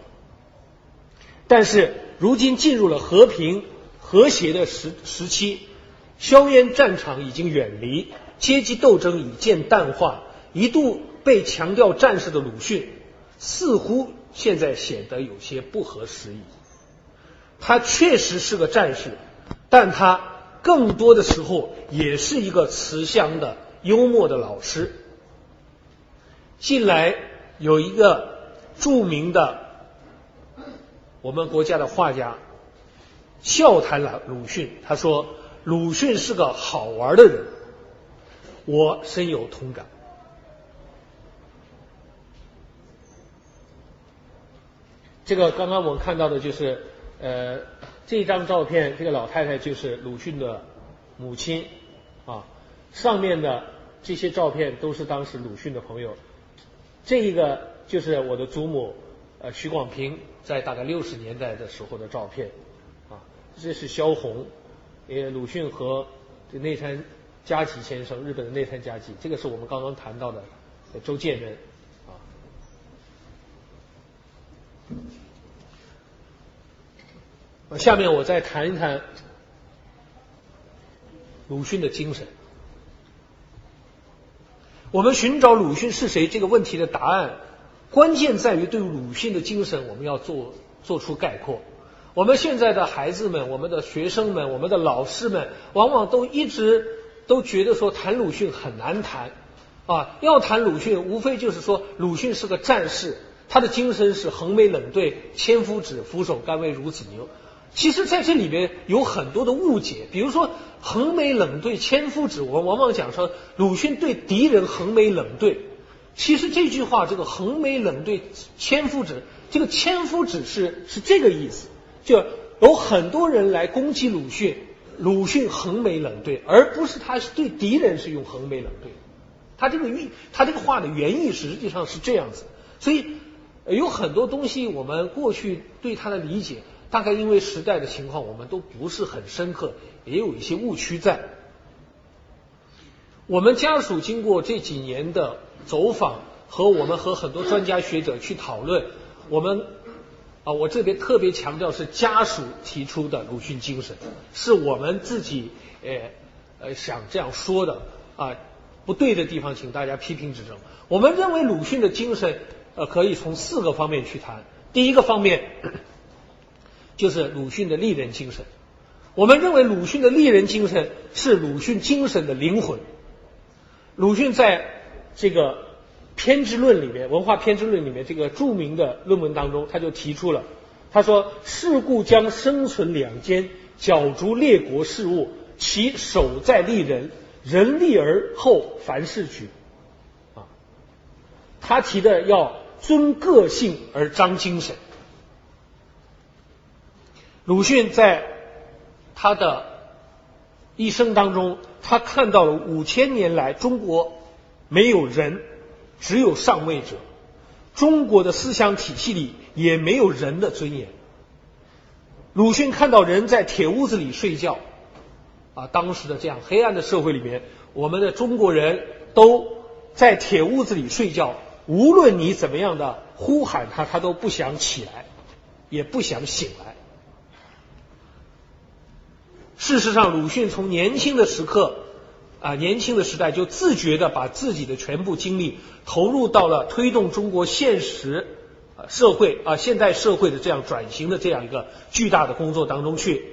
但是如今进入了和平和谐的时时期，硝烟战场已经远离，阶级斗争已渐淡化。一度被强调战士的鲁迅，似乎现在显得有些不合时宜。他确实是个战士，但他更多的时候也是一个慈祥的、幽默的老师。近来有一个著名的我们国家的画家笑谈了鲁迅，他说：“鲁迅是个好玩的人。”我深有同感。这个刚刚我们看到的就是，呃，这张照片，这个老太太就是鲁迅的母亲啊。上面的这些照片都是当时鲁迅的朋友。这一个就是我的祖母，呃，徐广平在大概六十年代的时候的照片啊。这是萧红，呃，鲁迅和内山嘉吉先生，日本的内山嘉吉。这个是我们刚刚谈到的周建人。啊下面我再谈一谈鲁迅的精神。我们寻找鲁迅是谁这个问题的答案，关键在于对鲁迅的精神，我们要做做出概括。我们现在的孩子们、我们的学生们、我们的老师们，往往都一直都觉得说谈鲁迅很难谈啊。要谈鲁迅，无非就是说鲁迅是个战士。他的精神是横眉冷对、千夫指、俯首甘为孺子牛。其实，在这里面有很多的误解。比如说，横眉冷对、千夫指，我们往往讲说鲁迅对敌人横眉冷对。其实这句话，这个横眉冷对、千夫指，这个千夫指是是这个意思，就有很多人来攻击鲁迅，鲁迅横眉冷对，而不是他是对敌人是用横眉冷对。他这个意，他这个话的原意实际上是这样子，所以。有很多东西，我们过去对他的理解，大概因为时代的情况，我们都不是很深刻，也有一些误区在。我们家属经过这几年的走访，和我们和很多专家学者去讨论，我们啊，我这边特别强调是家属提出的鲁迅精神，是我们自己呃呃想这样说的啊，不对的地方，请大家批评指正。我们认为鲁迅的精神。呃，可以从四个方面去谈。第一个方面就是鲁迅的立人精神。我们认为鲁迅的立人精神是鲁迅精神的灵魂。鲁迅在这个偏执论里面，文化偏执论里面这个著名的论文当中，他就提出了，他说：“是故将生存两间，角逐列国事务，其首在立人，人立而后凡事举。”啊，他提的要。尊个性而彰精神。鲁迅在他的一生当中，他看到了五千年来中国没有人，只有上位者。中国的思想体系里也没有人的尊严。鲁迅看到人在铁屋子里睡觉，啊，当时的这样黑暗的社会里面，我们的中国人都在铁屋子里睡觉。无论你怎么样的呼喊他，他都不想起来，也不想醒来。事实上，鲁迅从年轻的时刻啊，年轻的时代就自觉的把自己的全部精力投入到了推动中国现实社会啊现代社会的这样转型的这样一个巨大的工作当中去。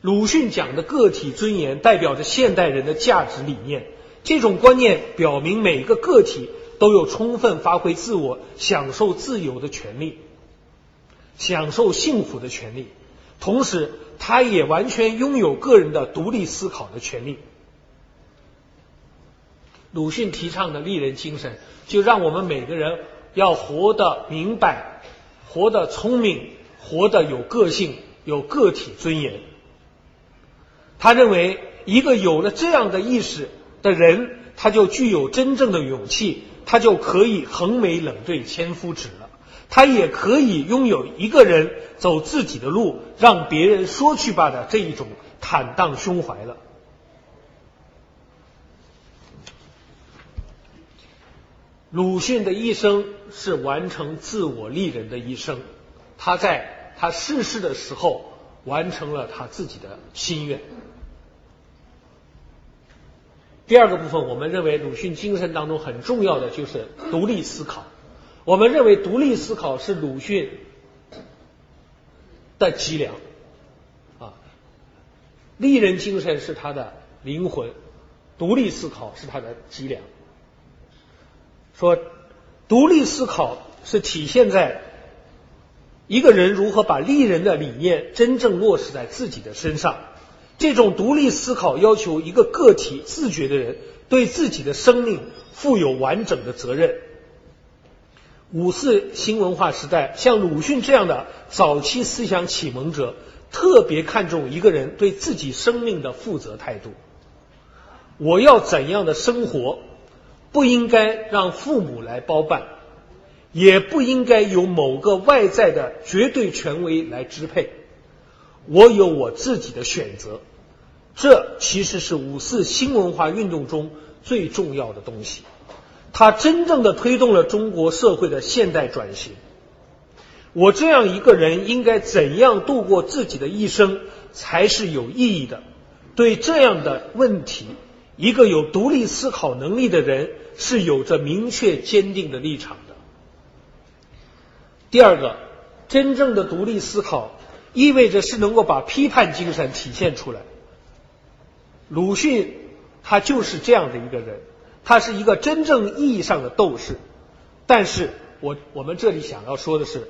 鲁迅讲的个体尊严，代表着现代人的价值理念。这种观念表明，每个个体都有充分发挥自我、享受自由的权利，享受幸福的权利。同时，他也完全拥有个人的独立思考的权利。鲁迅提倡的立人精神，就让我们每个人要活得明白，活得聪明，活得有个性，有个体尊严。他认为，一个有了这样的意识。的人，他就具有真正的勇气，他就可以横眉冷对千夫指了。他也可以拥有一个人走自己的路，让别人说去吧的这一种坦荡胸怀了。鲁迅的一生是完成自我立人的一生，他在他逝世的时候完成了他自己的心愿。第二个部分，我们认为鲁迅精神当中很重要的就是独立思考。我们认为独立思考是鲁迅的脊梁，啊，立人精神是他的灵魂，独立思考是他的脊梁。说独立思考是体现在一个人如何把立人的理念真正落实在自己的身上。这种独立思考要求一个个体自觉的人对自己的生命负有完整的责任。五四新文化时代，像鲁迅这样的早期思想启蒙者，特别看重一个人对自己生命的负责态度。我要怎样的生活，不应该让父母来包办，也不应该由某个外在的绝对权威来支配。我有我自己的选择，这其实是五四新文化运动中最重要的东西。它真正的推动了中国社会的现代转型。我这样一个人应该怎样度过自己的一生才是有意义的？对这样的问题，一个有独立思考能力的人是有着明确坚定的立场的。第二个，真正的独立思考意味着是能够把批判精神体现出来。鲁迅他就是这样的一个人。他是一个真正意义上的斗士，但是我我们这里想要说的是，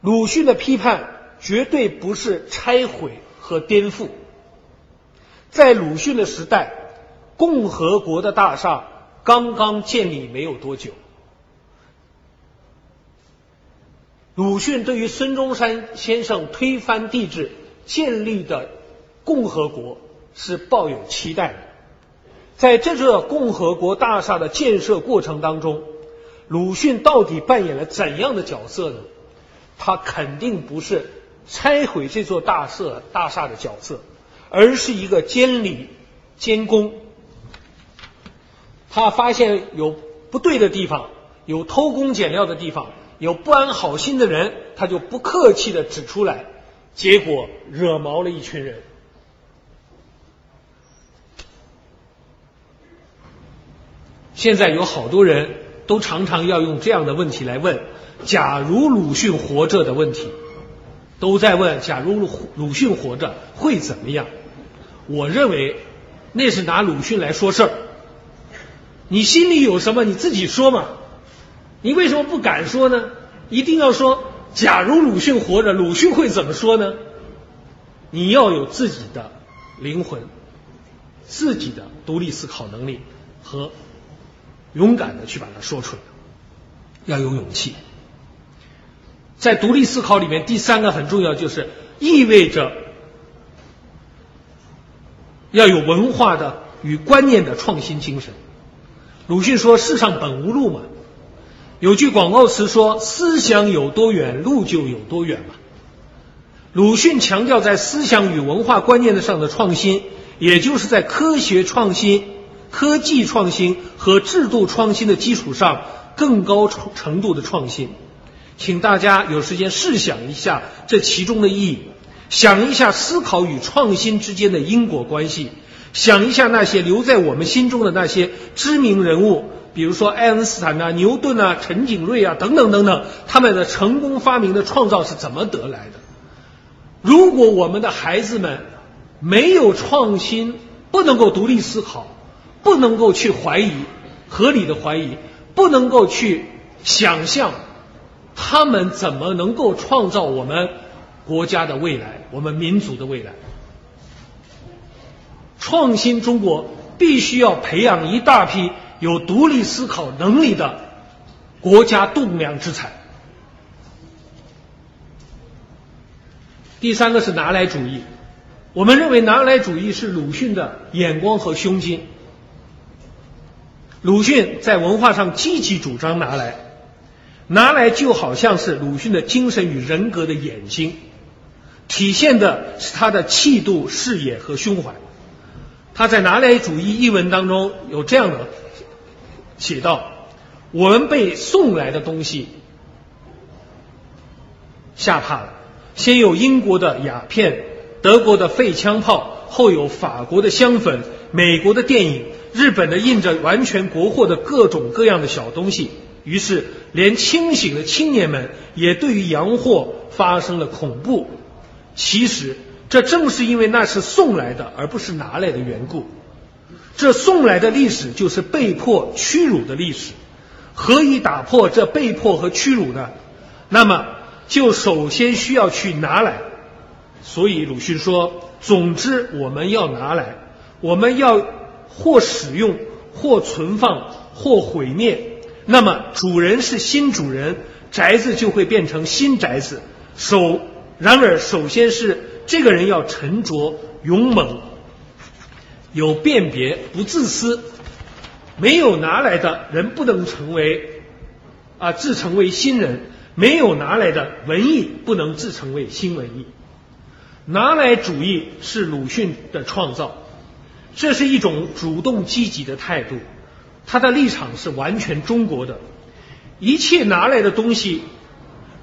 鲁迅的批判绝对不是拆毁和颠覆。在鲁迅的时代，共和国的大厦刚刚建立没有多久，鲁迅对于孙中山先生推翻帝制建立的共和国是抱有期待的。在这座共和国大厦的建设过程当中，鲁迅到底扮演了怎样的角色呢？他肯定不是拆毁这座大厦大厦的角色，而是一个监理监工。他发现有不对的地方，有偷工减料的地方，有不安好心的人，他就不客气的指出来，结果惹毛了一群人。现在有好多人都常常要用这样的问题来问：假如鲁迅活着的问题，都在问：假如鲁鲁迅活着会怎么样？我认为那是拿鲁迅来说事儿。你心里有什么你自己说嘛？你为什么不敢说呢？一定要说：假如鲁迅活着，鲁迅会怎么说呢？你要有自己的灵魂，自己的独立思考能力和。勇敢的去把它说出来，要有勇气。在独立思考里面，第三个很重要，就是意味着要有文化的与观念的创新精神。鲁迅说：“世上本无路嘛。”有句广告词说：“思想有多远，路就有多远嘛。”鲁迅强调在思想与文化观念的上的创新，也就是在科学创新。科技创新和制度创新的基础上，更高程度的创新，请大家有时间试想一下这其中的意义，想一下思考与创新之间的因果关系，想一下那些留在我们心中的那些知名人物，比如说爱因斯坦呐、牛顿啊、陈景润啊等等等等，他们的成功发明的创造是怎么得来的？如果我们的孩子们没有创新，不能够独立思考。不能够去怀疑，合理的怀疑，不能够去想象，他们怎么能够创造我们国家的未来，我们民族的未来？创新中国必须要培养一大批有独立思考能力的国家栋梁之才。第三个是拿来主义，我们认为拿来主义是鲁迅的眼光和胸襟。鲁迅在文化上积极主张拿来，拿来就好像是鲁迅的精神与人格的眼睛，体现的是他的气度、视野和胸怀。他在《拿来主义》一文当中有这样的写道：“我们被送来的东西吓怕了，先有英国的鸦片，德国的废枪炮，后有法国的香粉，美国的电影。”日本的印着完全国货的各种各样的小东西，于是连清醒的青年们也对于洋货发生了恐怖。其实这正是因为那是送来的，而不是拿来的缘故。这送来的历史就是被迫屈辱的历史。何以打破这被迫和屈辱呢？那么就首先需要去拿来。所以鲁迅说：“总之我们要拿来，我们要。”或使用，或存放，或毁灭。那么主人是新主人，宅子就会变成新宅子。首然而，首先是这个人要沉着、勇猛、有辨别、不自私。没有拿来的人不能成为啊，自成为新人；没有拿来的文艺不能自成为新文艺。拿来主义是鲁迅的创造。这是一种主动积极的态度，他的立场是完全中国的，一切拿来的东西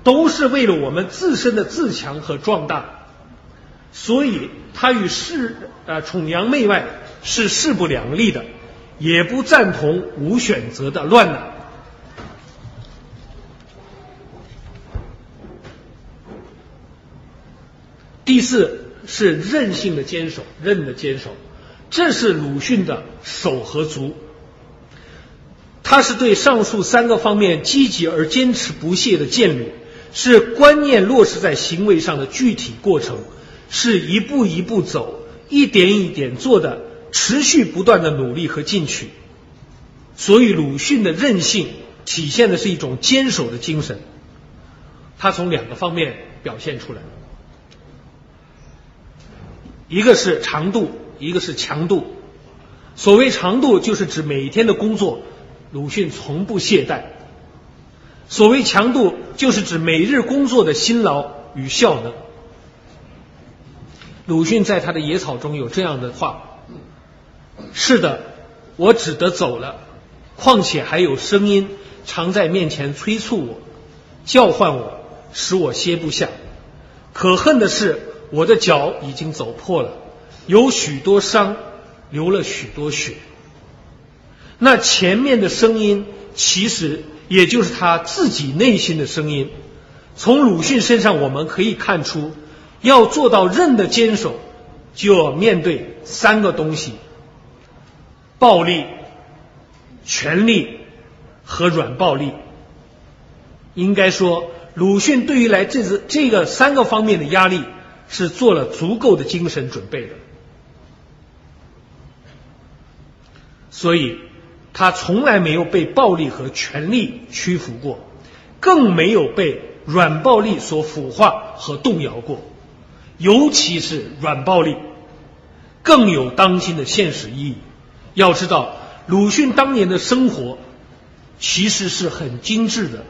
都是为了我们自身的自强和壮大，所以他与世呃崇洋媚外是势不两立的，也不赞同无选择的乱来。第四是韧性的坚守，韧的坚守。这是鲁迅的手和足，他是对上述三个方面积极而坚持不懈的建立，是观念落实在行为上的具体过程，是一步一步走、一点一点做的持续不断的努力和进取。所以，鲁迅的韧性体现的是一种坚守的精神，他从两个方面表现出来，一个是长度。一个是强度，所谓长度就是指每天的工作，鲁迅从不懈怠；所谓强度就是指每日工作的辛劳与效能。鲁迅在他的《野草》中有这样的话：“是的，我只得走了，况且还有声音常在面前催促我，叫唤我，使我歇不下。可恨的是，我的脚已经走破了。”有许多伤，流了许多血。那前面的声音，其实也就是他自己内心的声音。从鲁迅身上，我们可以看出，要做到韧的坚守，就要面对三个东西：暴力、权力和软暴力。应该说，鲁迅对于来这次这个三个方面的压力，是做了足够的精神准备的。所以，他从来没有被暴力和权力屈服过，更没有被软暴力所腐化和动摇过。尤其是软暴力，更有当今的现实意义。要知道，鲁迅当年的生活其实是很精致的。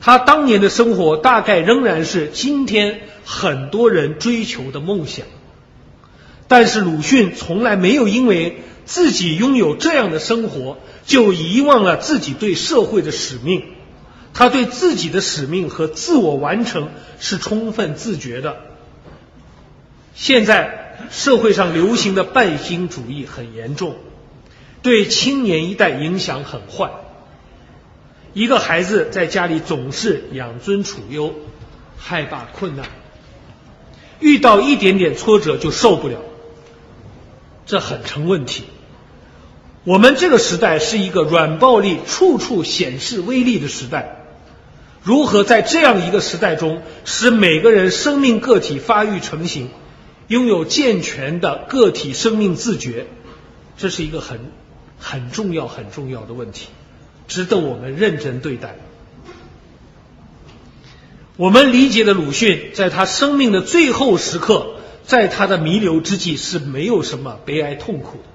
他当年的生活大概仍然是今天很多人追求的梦想，但是鲁迅从来没有因为。自己拥有这样的生活，就遗忘了自己对社会的使命。他对自己的使命和自我完成是充分自觉的。现在社会上流行的拜金主义很严重，对青年一代影响很坏。一个孩子在家里总是养尊处优，害怕困难，遇到一点点挫折就受不了，这很成问题。我们这个时代是一个软暴力处处显示威力的时代，如何在这样一个时代中使每个人生命个体发育成型，拥有健全的个体生命自觉，这是一个很很重要很重要的问题，值得我们认真对待。我们理解的鲁迅，在他生命的最后时刻，在他的弥留之际，是没有什么悲哀痛苦的。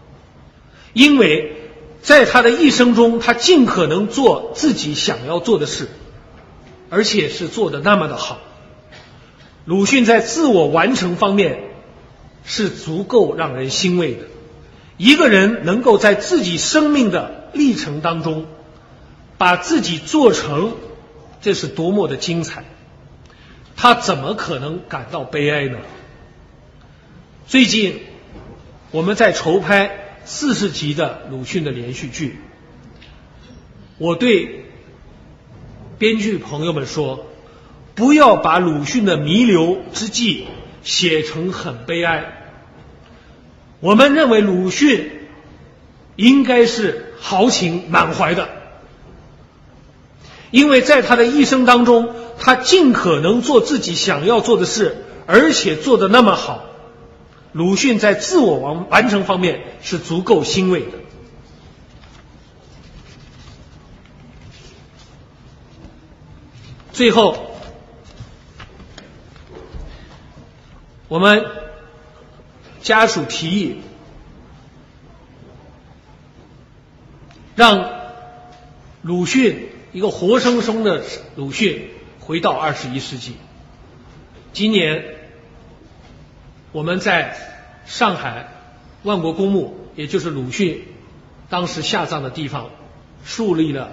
因为在他的一生中，他尽可能做自己想要做的事，而且是做的那么的好。鲁迅在自我完成方面是足够让人欣慰的。一个人能够在自己生命的历程当中把自己做成，这是多么的精彩！他怎么可能感到悲哀呢？最近我们在筹拍。四十集的鲁迅的连续剧，我对编剧朋友们说：不要把鲁迅的弥留之际写成很悲哀。我们认为鲁迅应该是豪情满怀的，因为在他的一生当中，他尽可能做自己想要做的事，而且做的那么好。鲁迅在自我完完成方面是足够欣慰的。最后，我们家属提议，让鲁迅一个活生生的鲁迅回到二十一世纪。今年。我们在上海万国公墓，也就是鲁迅当时下葬的地方，树立了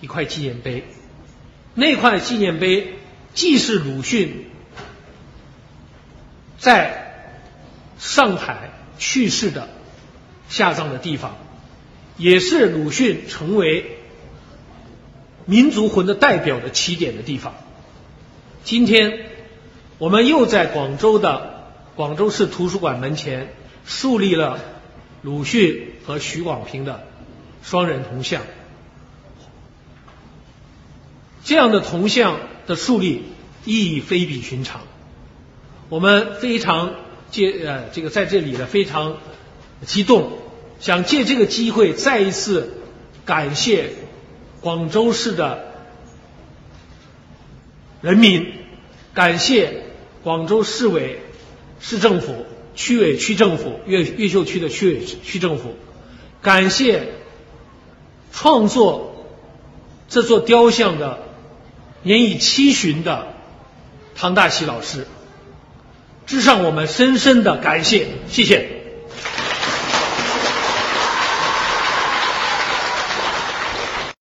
一块纪念碑。那块纪念碑既是鲁迅在上海去世的下葬的地方，也是鲁迅成为民族魂的代表的起点的地方。今天我们又在广州的。广州市图书馆门前树立了鲁迅和许广平的双人铜像，这样的铜像的树立意义非比寻常。我们非常借呃这个在这里呢非常激动，想借这个机会再一次感谢广州市的人民，感谢广州市委。市政府、区委、区政府、越越秀区的区委、区政府，感谢创作这座雕像的年已七旬的唐大喜老师，致上我们深深的感谢，谢谢。